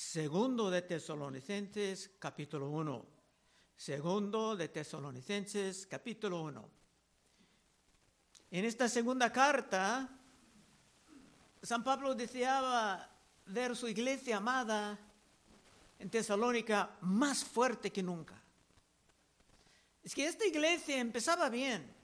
Segundo de Tesalonicenses capítulo 1. Segundo de Tesalonicenses capítulo 1. En esta segunda carta, San Pablo deseaba ver su iglesia amada en Tesalónica más fuerte que nunca. Es que esta iglesia empezaba bien.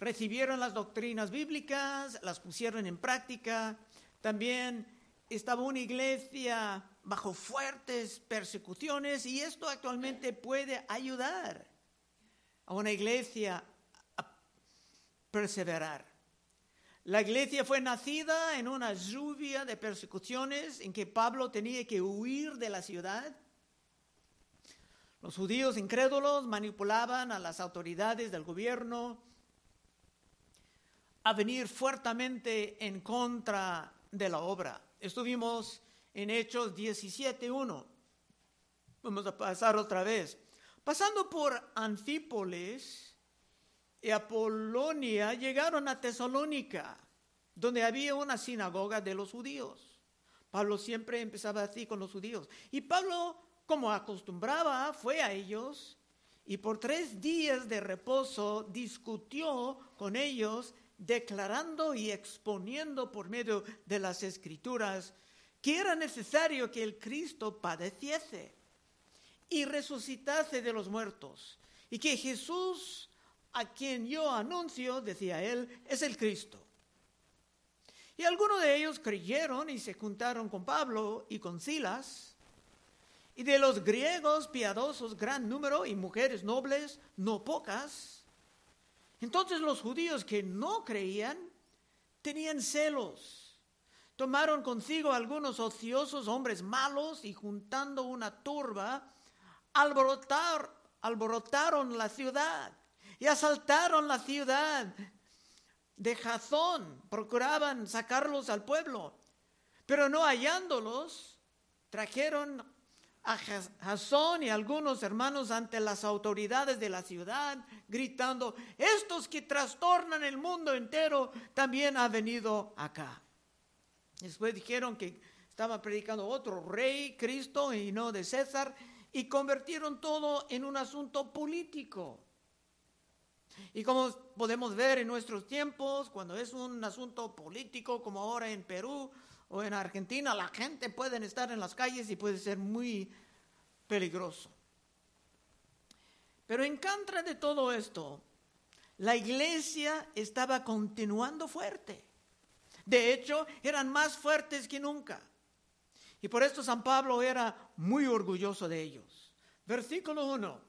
Recibieron las doctrinas bíblicas, las pusieron en práctica. También estaba una iglesia bajo fuertes persecuciones y esto actualmente puede ayudar a una iglesia a perseverar. La iglesia fue nacida en una lluvia de persecuciones en que Pablo tenía que huir de la ciudad. Los judíos incrédulos manipulaban a las autoridades del gobierno a venir fuertemente en contra de la obra. Estuvimos en Hechos 17.1. Vamos a pasar otra vez. Pasando por Anfípolis y Apolonia, llegaron a Tesalónica, donde había una sinagoga de los judíos. Pablo siempre empezaba así con los judíos. Y Pablo, como acostumbraba, fue a ellos y por tres días de reposo discutió con ellos, declarando y exponiendo por medio de las escrituras que era necesario que el Cristo padeciese y resucitase de los muertos, y que Jesús, a quien yo anuncio, decía él, es el Cristo. Y algunos de ellos creyeron y se juntaron con Pablo y con Silas, y de los griegos piadosos gran número y mujeres nobles no pocas. Entonces los judíos que no creían tenían celos Tomaron consigo algunos ociosos hombres malos y juntando una turba, alborotar, alborotaron la ciudad y asaltaron la ciudad de Jazón. Procuraban sacarlos al pueblo, pero no hallándolos, trajeron a Jazón y algunos hermanos ante las autoridades de la ciudad, gritando, estos que trastornan el mundo entero también han venido acá. Después dijeron que estaba predicando otro rey, Cristo, y no de César, y convirtieron todo en un asunto político. Y como podemos ver en nuestros tiempos, cuando es un asunto político, como ahora en Perú o en Argentina, la gente puede estar en las calles y puede ser muy peligroso. Pero en contra de todo esto, la iglesia estaba continuando fuerte. De hecho, eran más fuertes que nunca. Y por esto San Pablo era muy orgulloso de ellos. Versículo 1.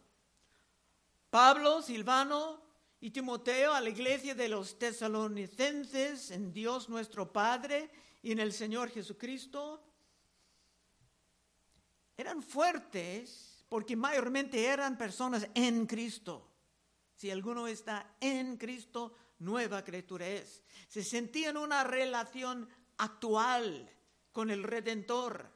Pablo, Silvano y Timoteo a la iglesia de los tesalonicenses en Dios nuestro Padre y en el Señor Jesucristo. Eran fuertes porque mayormente eran personas en Cristo. Si alguno está en Cristo, nueva criatura es. Se sentían una relación actual con el Redentor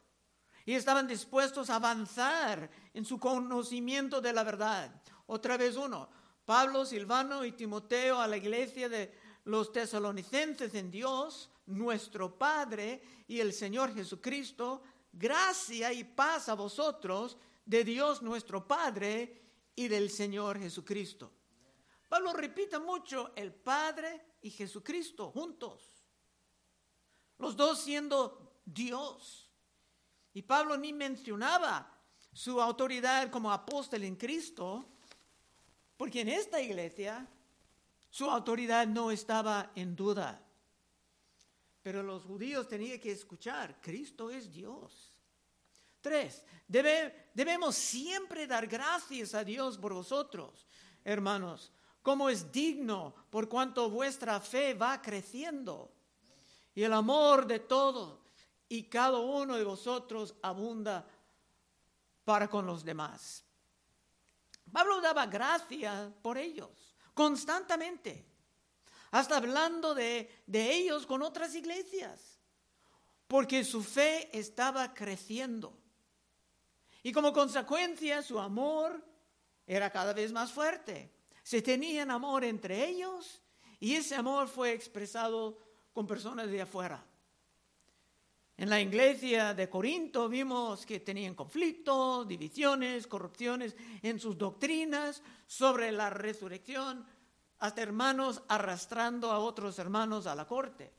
y estaban dispuestos a avanzar en su conocimiento de la verdad. Otra vez uno, Pablo, Silvano y Timoteo a la iglesia de los tesalonicenses en Dios, nuestro Padre y el Señor Jesucristo, gracia y paz a vosotros de Dios nuestro Padre y del Señor Jesucristo. Pablo repite mucho el Padre y Jesucristo juntos, los dos siendo Dios. Y Pablo ni mencionaba su autoridad como apóstol en Cristo, porque en esta iglesia su autoridad no estaba en duda. Pero los judíos tenían que escuchar, Cristo es Dios. Tres, debemos siempre dar gracias a Dios por vosotros, hermanos, como es digno por cuanto vuestra fe va creciendo y el amor de todos y cada uno de vosotros abunda para con los demás. Pablo daba gracias por ellos constantemente, hasta hablando de, de ellos con otras iglesias, porque su fe estaba creciendo. Y como consecuencia su amor era cada vez más fuerte. Se tenían amor entre ellos y ese amor fue expresado con personas de afuera. En la iglesia de Corinto vimos que tenían conflictos, divisiones, corrupciones en sus doctrinas sobre la resurrección, hasta hermanos arrastrando a otros hermanos a la corte.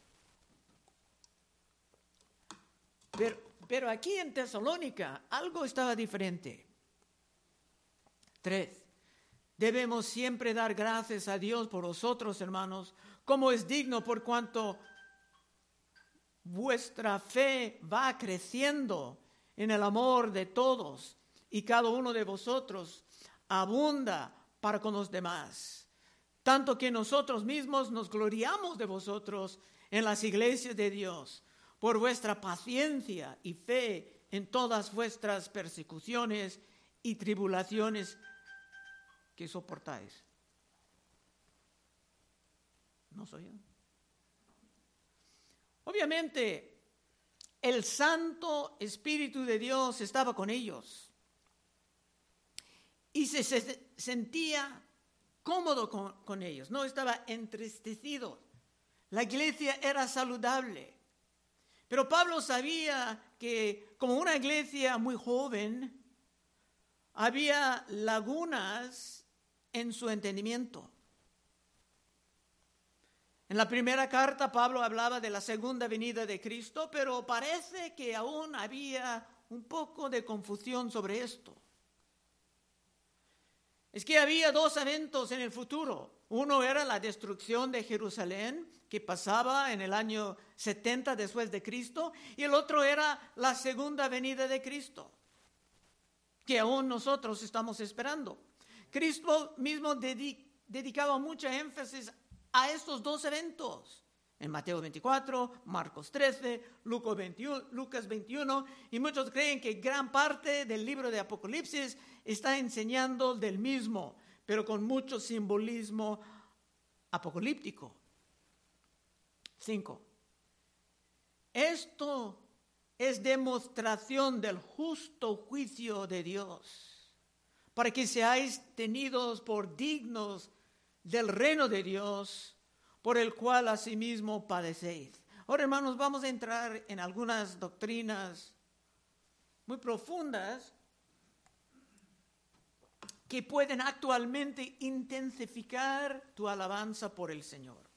Pero, pero aquí en Tesalónica algo estaba diferente. Tres, debemos siempre dar gracias a Dios por vosotros, hermanos, como es digno por cuanto vuestra fe va creciendo en el amor de todos y cada uno de vosotros abunda para con los demás. Tanto que nosotros mismos nos gloriamos de vosotros en las iglesias de Dios por vuestra paciencia y fe en todas vuestras persecuciones y tribulaciones que soportáis. ¿No soy yo? Obviamente, el Santo Espíritu de Dios estaba con ellos y se, sentía cómodo con, con ellos, no estaba entristecido. La iglesia era saludable. Pero Pablo sabía que como una iglesia muy joven, había lagunas en su entendimiento. En la primera carta Pablo hablaba de la segunda venida de Cristo, pero parece que aún había un poco de confusión sobre esto. Es que había dos eventos en el futuro. Uno era la destrucción de Jerusalén, que pasaba en el año 70 después de Cristo, y el otro era la segunda venida de Cristo, que aún nosotros estamos esperando. Cristo mismo dedicaba mucha énfasis a estos dos eventos. En Mateo 24, Marcos 13, Lucas 21, Lucas 21, y muchos creen que gran parte del libro de Apocalipsis está enseñando del mismo, pero con mucho simbolismo apocalíptico. 5. Esto es demostración del justo juicio de Dios, para que seáis tenidos por dignos del reino de Dios, por el cual asimismo padecéis. Ahora, hermanos, vamos a entrar en algunas doctrinas muy profundas que pueden actualmente intensificar tu alabanza por el Señor.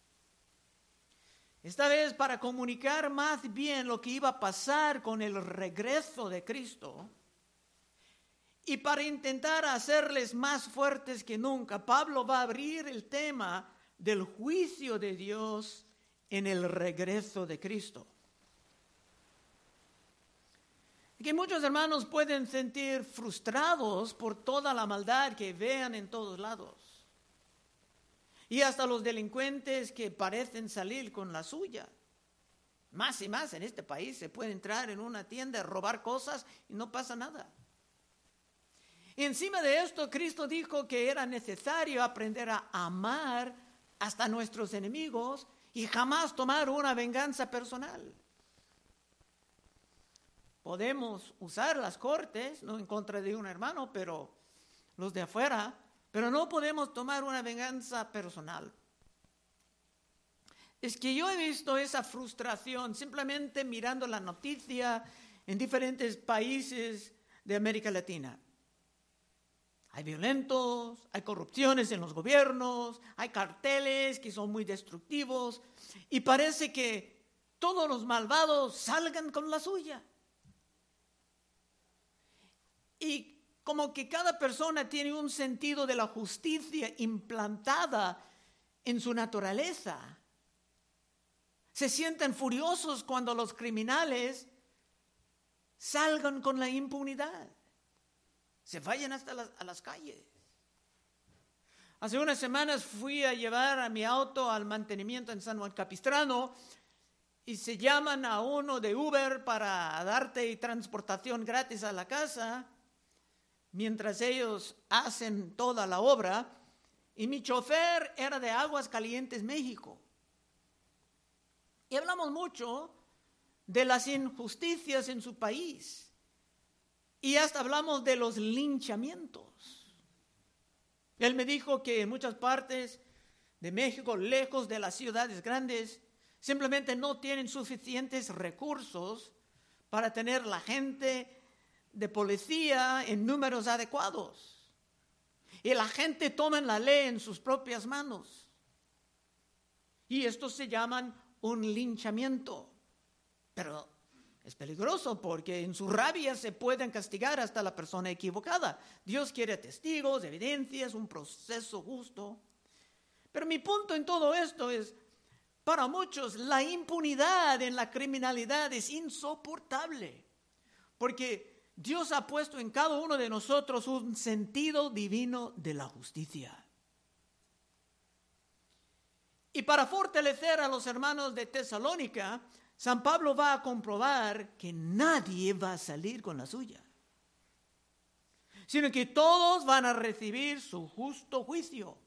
Esta vez para comunicar más bien lo que iba a pasar con el regreso de Cristo y para intentar hacerles más fuertes que nunca, Pablo va a abrir el tema del juicio de Dios en el regreso de Cristo. Que muchos hermanos pueden sentir frustrados por toda la maldad que vean en todos lados. Y hasta los delincuentes que parecen salir con la suya. Más y más en este país se puede entrar en una tienda, robar cosas y no pasa nada. Y encima de esto, Cristo dijo que era necesario aprender a amar hasta nuestros enemigos y jamás tomar una venganza personal. Podemos usar las cortes, no en contra de un hermano, pero los de afuera, pero no podemos tomar una venganza personal. Es que yo he visto esa frustración simplemente mirando la noticia en diferentes países de América Latina. Hay violentos, hay corrupciones en los gobiernos, hay carteles que son muy destructivos y parece que todos los malvados salgan con la suya. Y como que cada persona tiene un sentido de la justicia implantada en su naturaleza. Se sienten furiosos cuando los criminales salgan con la impunidad se vayan hasta a las calles. Hace unas semanas fui a llevar a mi auto al mantenimiento en San Juan Capistrano y se llaman a uno de Uber para darte transportación gratis a la casa mientras ellos hacen toda la obra. Y mi chofer era de Aguas Calientes, México. Y hablamos mucho de las injusticias en su país. Y hasta hablamos de los linchamientos. Él me dijo que en muchas partes de México, lejos de las ciudades grandes, simplemente no tienen suficientes recursos para tener la gente de policía en números adecuados. Y la gente toma la ley en sus propias manos. Y esto se llaman un linchamiento. Pero es peligroso porque en su rabia se pueden castigar hasta la persona equivocada. Dios quiere testigos, evidencias, un proceso justo. Pero mi punto en todo esto es, para muchos la impunidad en la criminalidad es insoportable, porque Dios ha puesto en cada uno de nosotros un sentido divino de la justicia. Y para fortalecer a los hermanos de Tesalónica, San Pablo va a comprobar que nadie va a salir con la suya, sino que todos van a recibir su justo juicio.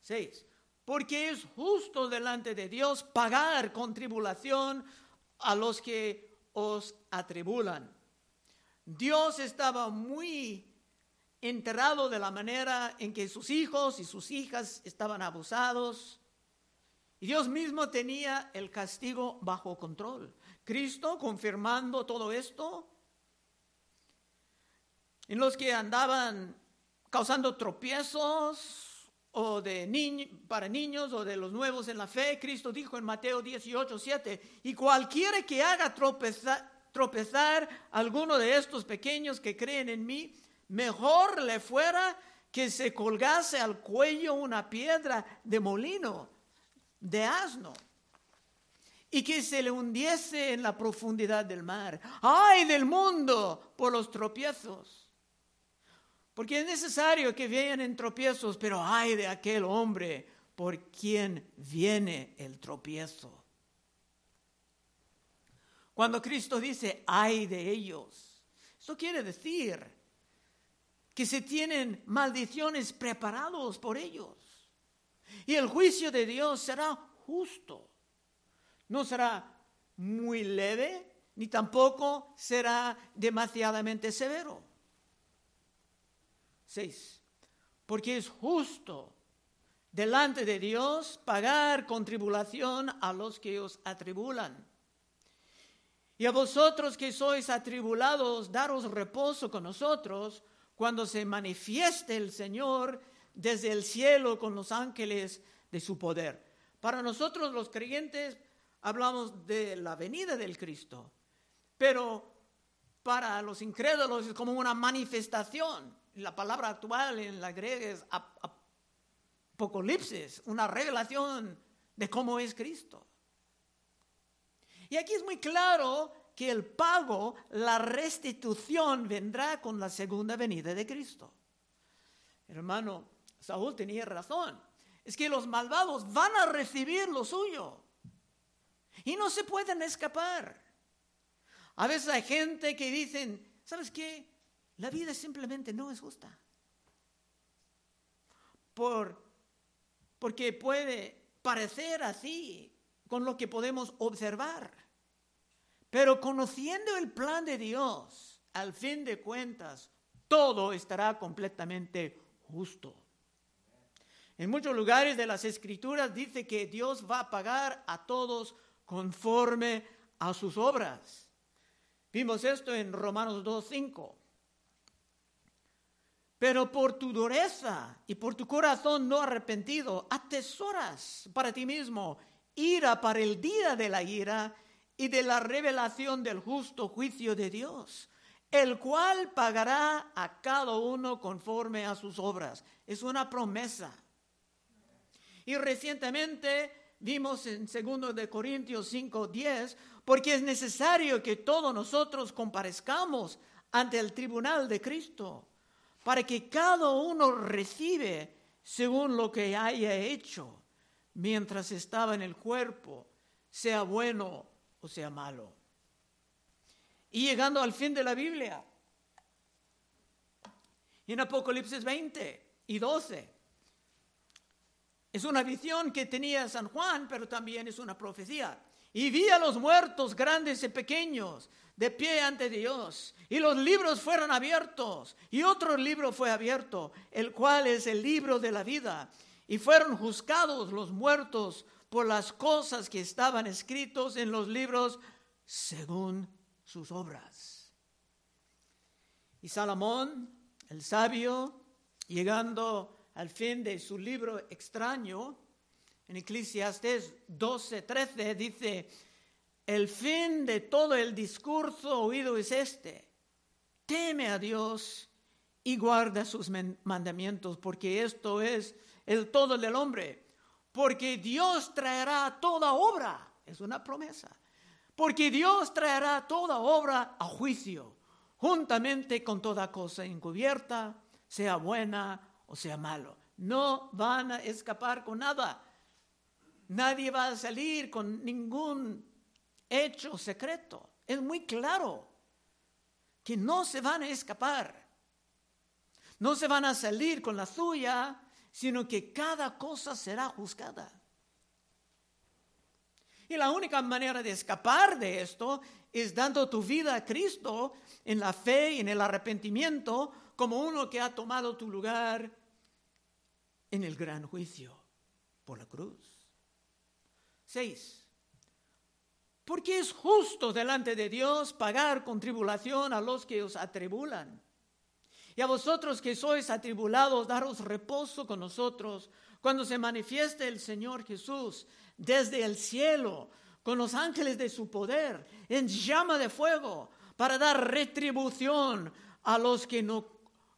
6. Porque es justo delante de Dios pagar con tribulación a los que os atribulan. Dios estaba muy enterado de la manera en que sus hijos y sus hijas estaban abusados. Y Dios mismo tenía el castigo bajo control. Cristo confirmando todo esto, en los que andaban causando tropiezos, o de para niños o de los nuevos en la fe, Cristo dijo en Mateo 18, 7, y cualquiera que haga tropezar, tropezar alguno de estos pequeños que creen en mí, mejor le fuera que se colgase al cuello una piedra de molino, de asno, y que se le hundiese en la profundidad del mar. ¡Ay del mundo por los tropiezos! Porque es necesario que vean en tropiezos, pero hay de aquel hombre por quien viene el tropiezo. Cuando Cristo dice, hay de ellos, eso quiere decir que se tienen maldiciones preparados por ellos. Y el juicio de Dios será justo. No será muy leve, ni tampoco será demasiadamente severo. 6. Porque es justo delante de Dios pagar con tribulación a los que os atribulan. Y a vosotros que sois atribulados, daros reposo con nosotros cuando se manifieste el Señor desde el cielo con los ángeles de su poder. Para nosotros los creyentes hablamos de la venida del Cristo, pero para los incrédulos es como una manifestación la palabra actual en la griega es apocalipsis, una revelación de cómo es Cristo. Y aquí es muy claro que el pago, la restitución vendrá con la segunda venida de Cristo. Hermano, Saúl tenía razón. Es que los malvados van a recibir lo suyo y no se pueden escapar. A veces hay gente que dicen, ¿sabes qué? La vida simplemente no es justa. Por, porque puede parecer así con lo que podemos observar. Pero conociendo el plan de Dios, al fin de cuentas, todo estará completamente justo. En muchos lugares de las escrituras dice que Dios va a pagar a todos conforme a sus obras. Vimos esto en Romanos 2.5. Pero por tu dureza y por tu corazón no arrepentido, atesoras para ti mismo ira para el día de la ira y de la revelación del justo juicio de Dios, el cual pagará a cada uno conforme a sus obras. Es una promesa. Y recientemente vimos en 2 de Corintios 5, 10, porque es necesario que todos nosotros comparezcamos ante el tribunal de Cristo para que cada uno recibe según lo que haya hecho mientras estaba en el cuerpo, sea bueno o sea malo. Y llegando al fin de la Biblia, en Apocalipsis 20 y 12, es una visión que tenía San Juan, pero también es una profecía. Y vi a los muertos grandes y pequeños de pie ante Dios. Y los libros fueron abiertos. Y otro libro fue abierto, el cual es el libro de la vida. Y fueron juzgados los muertos por las cosas que estaban escritos en los libros según sus obras. Y Salomón, el sabio, llegando al fin de su libro extraño, en Eclesiastes 12, 13, dice, el fin de todo el discurso oído es este, teme a Dios y guarda sus mandamientos, porque esto es el todo del hombre, porque Dios traerá toda obra, es una promesa, porque Dios traerá toda obra a juicio, juntamente con toda cosa encubierta, sea buena o sea malo. No van a escapar con nada. Nadie va a salir con ningún hecho secreto. Es muy claro que no se van a escapar. No se van a salir con la suya, sino que cada cosa será juzgada. Y la única manera de escapar de esto es dando tu vida a Cristo en la fe y en el arrepentimiento como uno que ha tomado tu lugar en el gran juicio por la cruz. Seis. Porque es justo delante de Dios pagar con tribulación a los que os atribulan y a vosotros que sois atribulados, daros reposo con nosotros cuando se manifieste el Señor Jesús desde el cielo con los ángeles de su poder en llama de fuego para dar retribución a los que no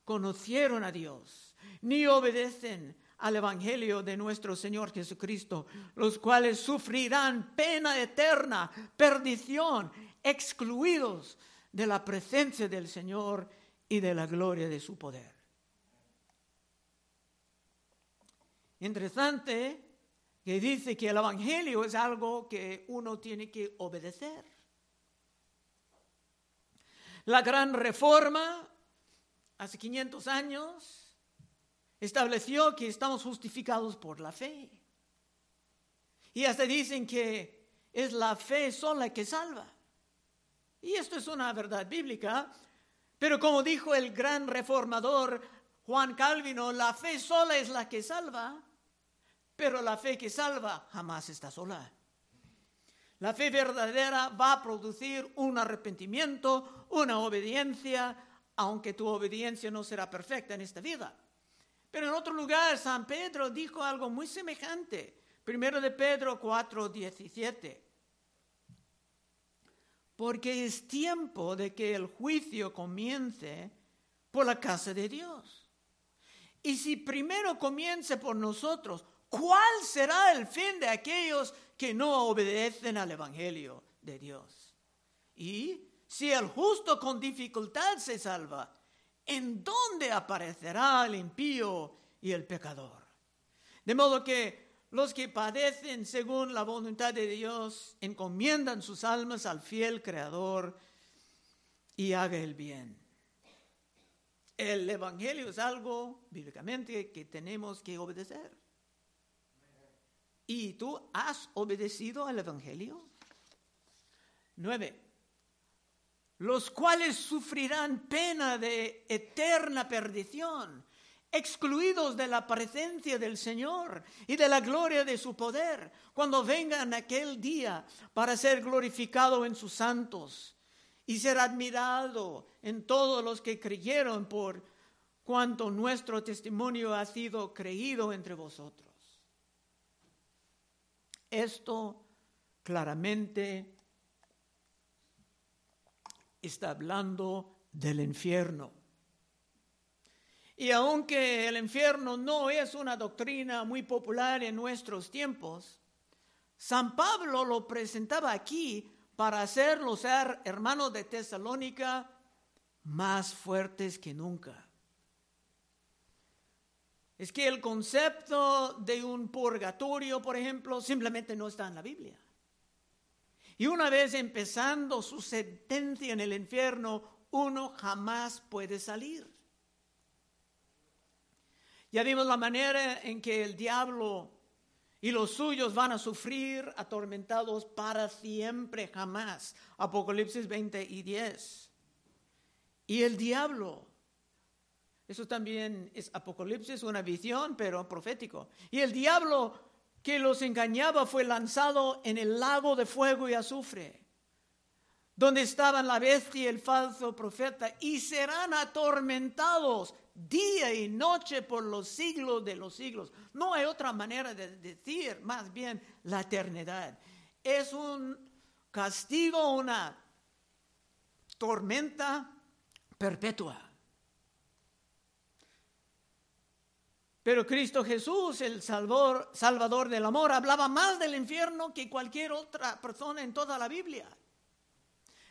conocieron a Dios ni obedecen al Evangelio de nuestro Señor Jesucristo, los cuales sufrirán pena eterna, perdición, excluidos de la presencia del Señor y de la gloria de su poder. Interesante que dice que el Evangelio es algo que uno tiene que obedecer. La gran reforma, hace 500 años, estableció que estamos justificados por la fe. Y hasta dicen que es la fe sola que salva. Y esto es una verdad bíblica, pero como dijo el gran reformador Juan Calvino, la fe sola es la que salva, pero la fe que salva jamás está sola. La fe verdadera va a producir un arrepentimiento, una obediencia, aunque tu obediencia no será perfecta en esta vida. Pero en otro lugar, San Pedro dijo algo muy semejante. Primero de Pedro 4, 17 porque es tiempo de que el juicio comience por la casa de Dios. Y si primero comience por nosotros, ¿cuál será el fin de aquellos que no obedecen al Evangelio de Dios? Y si el justo con dificultad se salva, ¿en dónde aparecerá el impío y el pecador? De modo que los que padecen según la voluntad de Dios encomiendan sus almas al fiel Creador y haga el bien. El Evangelio es algo bíblicamente que tenemos que obedecer. ¿Y tú has obedecido al Evangelio? Nueve. Los cuales sufrirán pena de eterna perdición excluidos de la presencia del Señor y de la gloria de su poder, cuando vengan aquel día para ser glorificado en sus santos y ser admirado en todos los que creyeron por cuanto nuestro testimonio ha sido creído entre vosotros. Esto claramente está hablando del infierno y aunque el infierno no es una doctrina muy popular en nuestros tiempos, San Pablo lo presentaba aquí para hacerlos ser hermanos de Tesalónica más fuertes que nunca. Es que el concepto de un purgatorio, por ejemplo, simplemente no está en la Biblia. Y una vez empezando su sentencia en el infierno, uno jamás puede salir. Ya vimos la manera en que el diablo y los suyos van a sufrir atormentados para siempre, jamás. Apocalipsis 20 y 10. Y el diablo, eso también es Apocalipsis, una visión, pero profético. Y el diablo que los engañaba fue lanzado en el lago de fuego y azufre, donde estaban la bestia y el falso profeta, y serán atormentados día y noche por los siglos de los siglos. No hay otra manera de decir, más bien, la eternidad. Es un castigo, una tormenta perpetua. Pero Cristo Jesús, el salvador, salvador del amor, hablaba más del infierno que cualquier otra persona en toda la Biblia.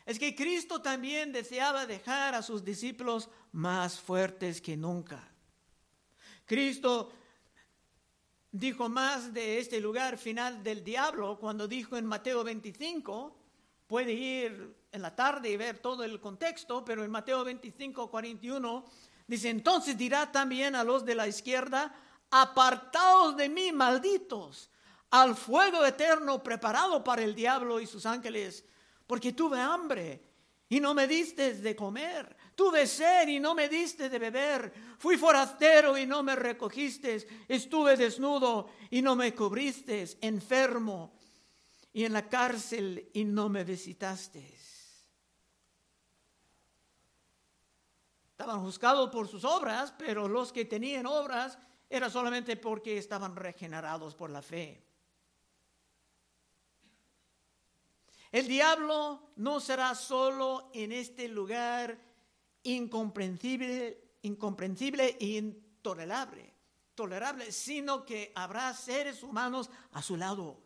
Es que Cristo también deseaba dejar a sus discípulos más fuertes que nunca. Cristo dijo más de este lugar final del diablo cuando dijo en Mateo 25, puede ir en la tarde y ver todo el contexto, pero en Mateo 25, 41 Dice, entonces dirá también a los de la izquierda, apartaos de mí, malditos, al fuego eterno preparado para el diablo y sus ángeles, porque tuve hambre y no me diste de comer, tuve sed y no me diste de beber, fui forastero y no me recogiste, estuve desnudo y no me cubriste, enfermo y en la cárcel y no me visitaste. Estaban juzgados por sus obras, pero los que tenían obras era solamente porque estaban regenerados por la fe. El diablo no será solo en este lugar incomprensible, incomprensible e intolerable, tolerable, sino que habrá seres humanos a su lado.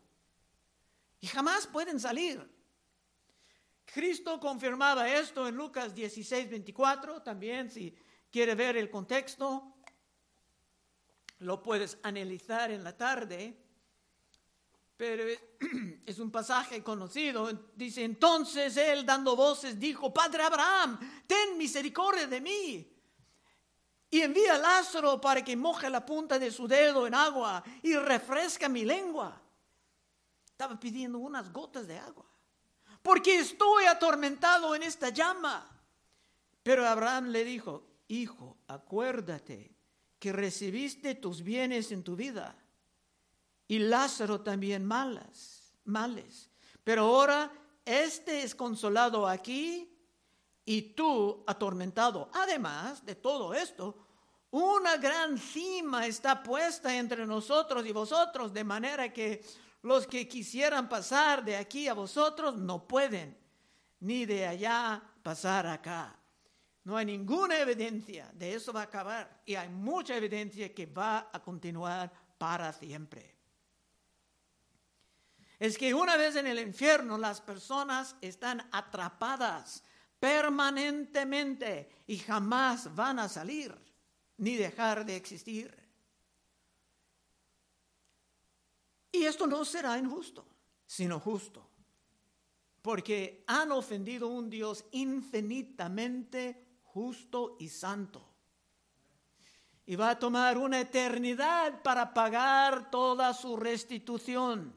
Y jamás pueden salir. Cristo confirmaba esto en Lucas 16, 24, también si quiere ver el contexto, lo puedes analizar en la tarde, pero es un pasaje conocido. Dice, entonces él dando voces dijo, Padre Abraham, ten misericordia de mí. Y envía a Lázaro para que moje la punta de su dedo en agua y refresca mi lengua. Estaba pidiendo unas gotas de agua porque estoy atormentado en esta llama. Pero Abraham le dijo, hijo, acuérdate que recibiste tus bienes en tu vida y Lázaro también malas, males. Pero ahora este es consolado aquí y tú atormentado. Además de todo esto, una gran cima está puesta entre nosotros y vosotros, de manera que los que quisieran pasar de aquí a vosotros no pueden, ni de allá pasar acá. No hay ninguna evidencia de eso va a acabar y hay mucha evidencia que va a continuar para siempre. Es que una vez en el infierno las personas están atrapadas permanentemente y jamás van a salir ni dejar de existir. Y esto no será injusto, sino justo, porque han ofendido a un Dios infinitamente justo y santo. Y va a tomar una eternidad para pagar toda su restitución.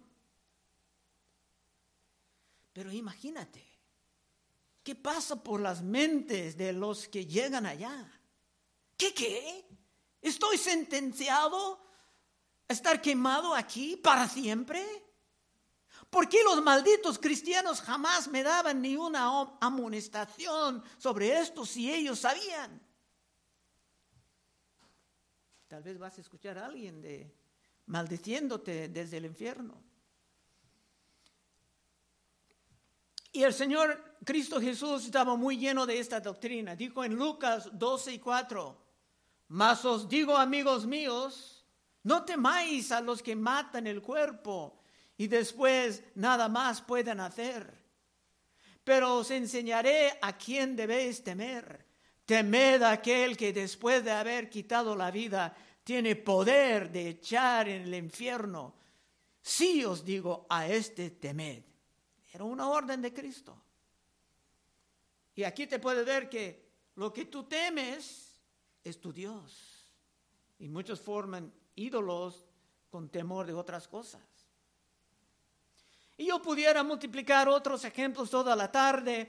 Pero imagínate, ¿qué pasa por las mentes de los que llegan allá? ¿Qué qué? ¿Estoy sentenciado estar quemado aquí para siempre? ¿Por qué los malditos cristianos jamás me daban ni una amonestación sobre esto si ellos sabían? Tal vez vas a escuchar a alguien de maldiciéndote desde el infierno. Y el Señor Cristo Jesús estaba muy lleno de esta doctrina. Dijo en Lucas 12 y 4, mas os digo amigos míos, no temáis a los que matan el cuerpo y después nada más pueden hacer. Pero os enseñaré a quién debéis temer. Temed a aquel que después de haber quitado la vida tiene poder de echar en el infierno. Sí os digo, a este temed. Era una orden de Cristo. Y aquí te puede ver que lo que tú temes es tu Dios. Y muchos forman ídolos con temor de otras cosas. Y yo pudiera multiplicar otros ejemplos toda la tarde,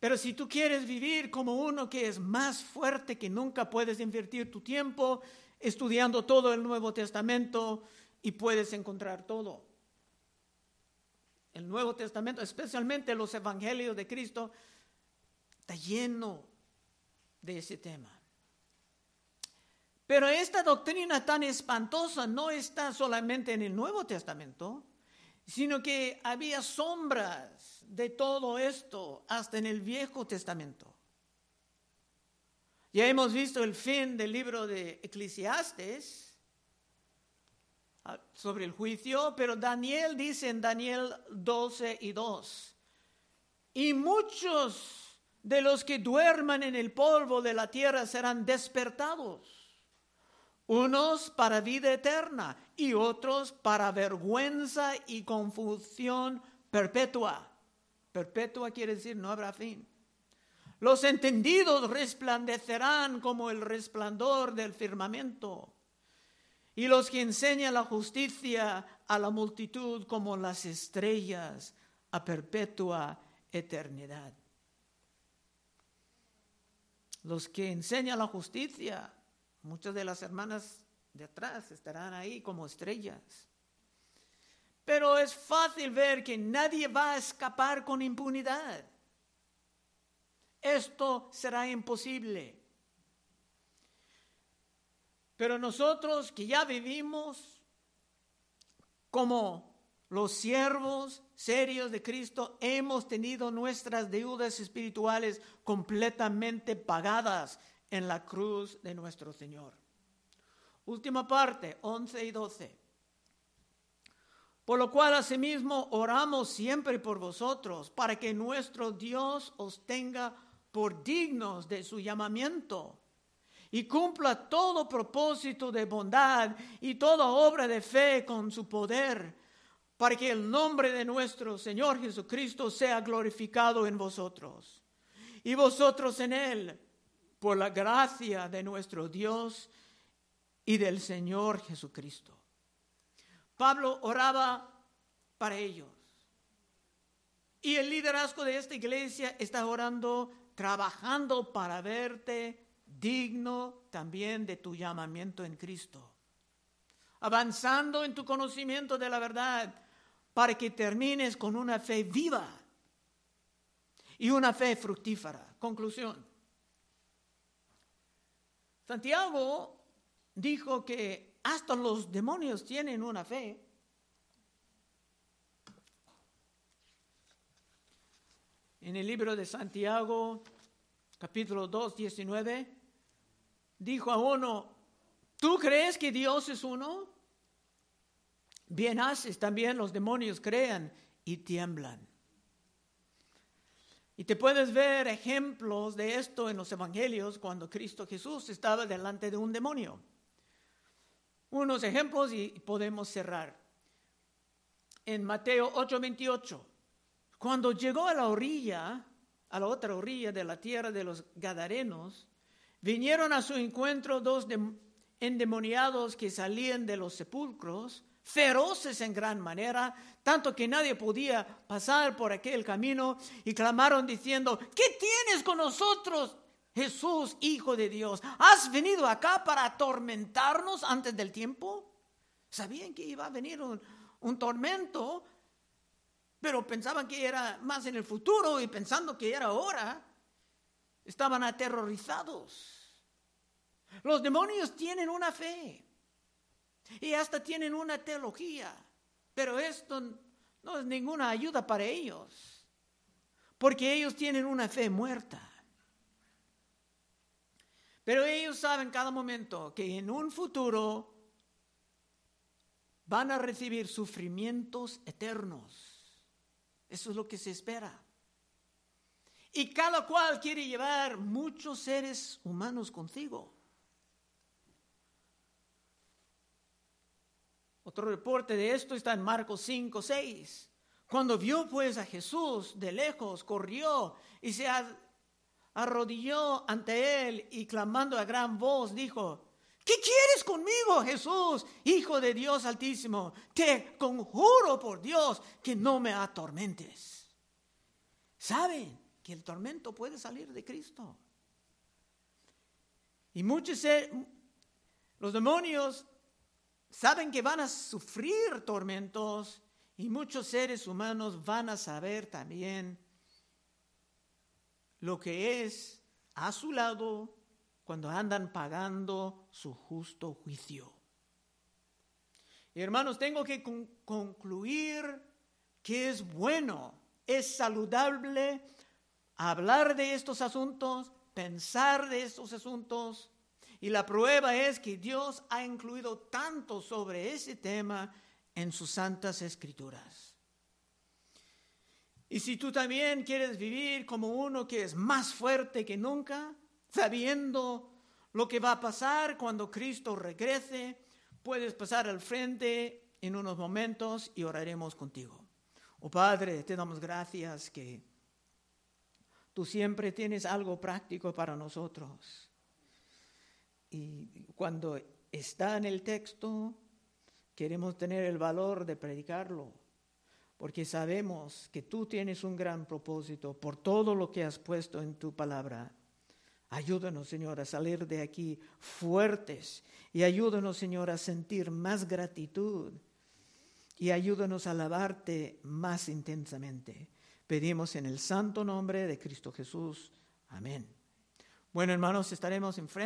pero si tú quieres vivir como uno que es más fuerte que nunca, puedes invertir tu tiempo estudiando todo el Nuevo Testamento y puedes encontrar todo. el Nuevo Testamento, especialmente los Evangelios de Cristo, está lleno de ese tema. Pero esta doctrina tan espantosa no está solamente en el Nuevo Testamento, sino que había sombras de todo esto hasta en el Viejo Testamento. Ya hemos visto el fin del libro de Eclesiastes ah, sobre el juicio, pero Daniel dice en Daniel 12 y 2, y muchos de los que duerman en el polvo de la tierra serán despertados unos para vida eterna y otros para vergüenza y confusión perpetua. Perpetua quiere decir no habrá fin. Los entendidos resplandecerán como el resplandor del firmamento, y los que enseñan la justicia a la multitud como las estrellas a perpetua eternidad. Los que enseñan la justicia Muchas de las hermanas de atrás estarán ahí como estrellas. Pero es fácil ver que nadie va a escapar con impunidad. Esto será imposible. Pero nosotros que ya vivimos como los siervos serios de Cristo, hemos tenido nuestras deudas espirituales completamente pagadas en la cruz de nuestro Señor. Última parte, 11 y 12. Por lo cual asimismo oramos siempre por vosotros, para que nuestro Dios os tenga por dignos de su llamamiento y cumpla todo propósito de bondad y toda obra de fe con su poder, para que el nombre de nuestro Señor Jesucristo sea glorificado en vosotros y vosotros en él por la gracia de nuestro Dios y del Señor Jesucristo. Pablo oraba para ellos. Y el liderazgo de esta iglesia está orando, trabajando para verte digno también de tu llamamiento en Cristo. Avanzando en tu conocimiento de la verdad para que termines con una fe viva y una fe fructífera. Conclusión. Santiago dijo que hasta los demonios tienen una fe. En el libro de Santiago, capítulo 2, 19, dijo a uno, ¿tú crees que Dios es uno? Bien haces, también los demonios crean y tiemblan. Y te puedes ver ejemplos de esto en los evangelios cuando Cristo Jesús estaba delante de un demonio. Unos ejemplos y podemos cerrar. En Mateo 8:28, cuando llegó a la orilla, a la otra orilla de la tierra de los Gadarenos, vinieron a su encuentro dos endemoniados que salían de los sepulcros feroces en gran manera, tanto que nadie podía pasar por aquel camino, y clamaron diciendo, ¿qué tienes con nosotros, Jesús, Hijo de Dios? ¿Has venido acá para atormentarnos antes del tiempo? Sabían que iba a venir un, un tormento, pero pensaban que era más en el futuro y pensando que era ahora, estaban aterrorizados. Los demonios tienen una fe. Y hasta tienen una teología, pero esto no es ninguna ayuda para ellos, porque ellos tienen una fe muerta. Pero ellos saben cada momento que en un futuro van a recibir sufrimientos eternos. Eso es lo que se espera. Y cada cual quiere llevar muchos seres humanos consigo. Otro reporte de esto está en Marcos 5, 6. Cuando vio pues a Jesús de lejos, corrió y se arrodilló ante él y clamando a gran voz dijo, ¿qué quieres conmigo, Jesús, Hijo de Dios Altísimo? Te conjuro por Dios que no me atormentes. Saben que el tormento puede salir de Cristo. Y muchos, los demonios saben que van a sufrir tormentos Y muchos seres humanos van a saber también lo que es a su lado cuando andan pagando su justo juicio. Hermanos, tengo que concluir que es bueno, es saludable hablar de estos asuntos, pensar de estos asuntos. Y la prueba es que Dios ha incluido tanto sobre ese tema en sus santas escrituras. Y si tú también quieres vivir como uno que es más fuerte que nunca, sabiendo lo que va a pasar cuando Cristo regrese, puedes pasar al frente en unos momentos y oraremos contigo. Oh Padre, te damos gracias que tú siempre tienes algo práctico para nosotros. Y cuando está en el texto, queremos tener el valor de predicarlo, porque sabemos que tú tienes un gran propósito por todo lo que has puesto en tu palabra. Ayúdanos, Señor, a salir de aquí fuertes y ayúdanos, Señor, a sentir más gratitud y ayúdanos a alabarte más intensamente. Pedimos en el santo nombre de Cristo Jesús. Amén. Bueno, hermanos, estaremos enfrente.